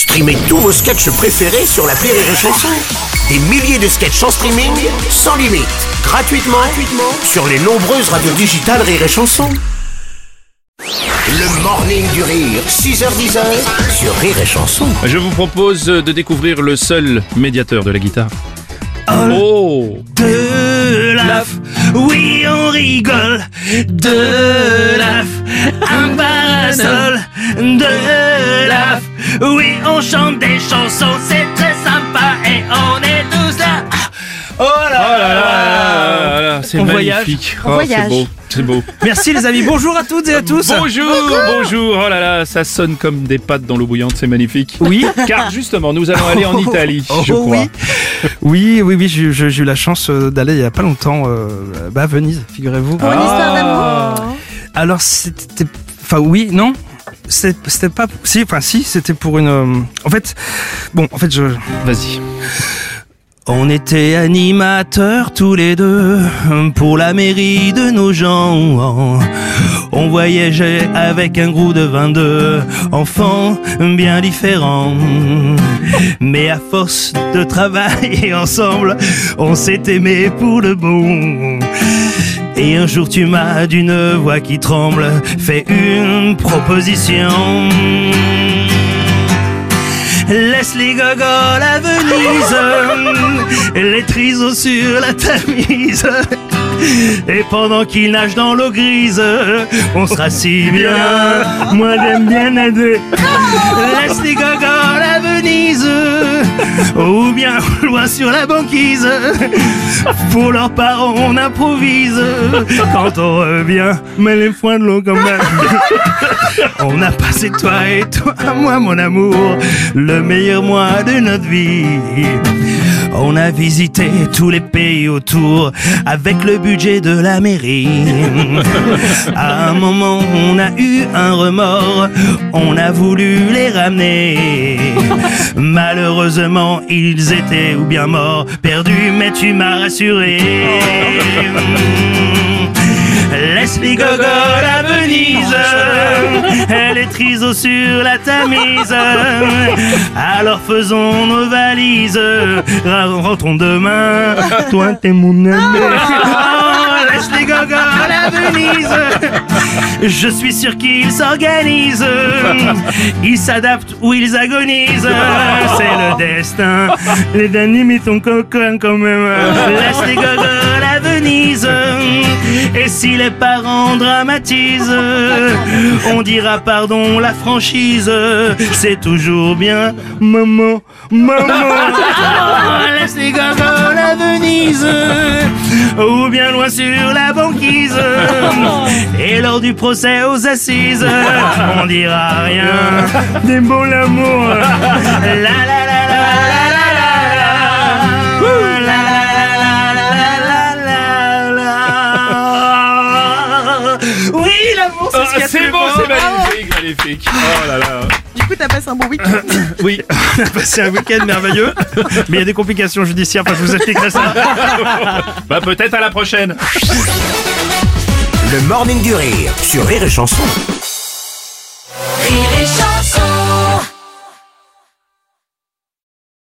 Streamez tous vos sketchs préférés sur la Rire et Chanson. Des milliers de sketchs en streaming, sans limite, gratuitement, gratuitement sur les nombreuses radios digitales Rire et Chanson. Le morning du rire, 6h10 sur Rire et Chanson. Je vous propose de découvrir le seul médiateur de la guitare. Oh De la f- oui on rigole De la f- De la f- oui on chante des chansons C'est très sympa et on est tous là Oh là Oh là là là là, c'est On magnifique. Oh, c'est voyage. beau, c'est beau. Merci les amis, bonjour à toutes et à tous Bonjour, bonjour. Oh là là, ça sonne comme des pâtes dans l'eau bouillante, c'est magnifique. Oui Car justement, nous allons aller en Italie, je Oh, crois. oui. Oui, oui, oui, j'ai eu la chance euh, d'aller il y a pas longtemps euh, bah, à Venise, figurez-vous. Pour une histoire d'amour Alors c'était, enfin oui, non, c'était pas, si, enfin si, c'était pour une. euh, en fait, bon, en fait, je. Vas-y. On était animateurs tous les deux pour la mairie de nos gens. On voyageait avec un groupe de 22 enfants bien différents. Mais à force de travailler ensemble, on s'est aimé pour le bon. Et un jour tu m'as d'une voix qui tremble fait une proposition. Laisse les gogoles à Venise, les trisos sur la tamise. Et pendant qu'ils nagent dans l'eau grise, on sera si bien. Moi j'aime bien nager. Laisse les gogoles à Venise, ou bien loin sur la banquise. Pour leurs parents, on improvise. Quand on revient, mais les foins de l'eau quand même. On a passé toi et toi, moi mon amour, le meilleur mois de notre vie. On a visité tous les pays autour avec le budget de la mairie. À un moment, on a eu un remords, on a voulu les ramener. Malheureusement, ils étaient ou bien morts, perdus, mais tu m'as rassuré. Laisse les gogoles à Venise, elle est triso sur la Tamise. Alors faisons nos valises, rentrons demain. Toi t'es mon ami. Oh, laisse les gogoles Je suis sûr qu'ils s'organisent. Ils s'adaptent ou ils agonisent. C'est le destin. Les derniers sont coquins quand même. Laisse les gogoles à Venise. Et si les parents dramatisent, on dira pardon la franchise. C'est toujours bien, maman, maman. Laisse les gogoles à Venise, ou bien loin sur la banquise. Et lors du procès aux assises, on dira rien. Des beaux l'amour. La la la la la la magnifique. Oh là là. Du coup, t'as passé un bon week-end. Oui, on a passé un week-end merveilleux, mais il y a des complications judiciaires, enfin je vous expliquerai ça. Bah peut-être à la prochaine. Le morning du rire sur Rire et Chanson. Rire et chanson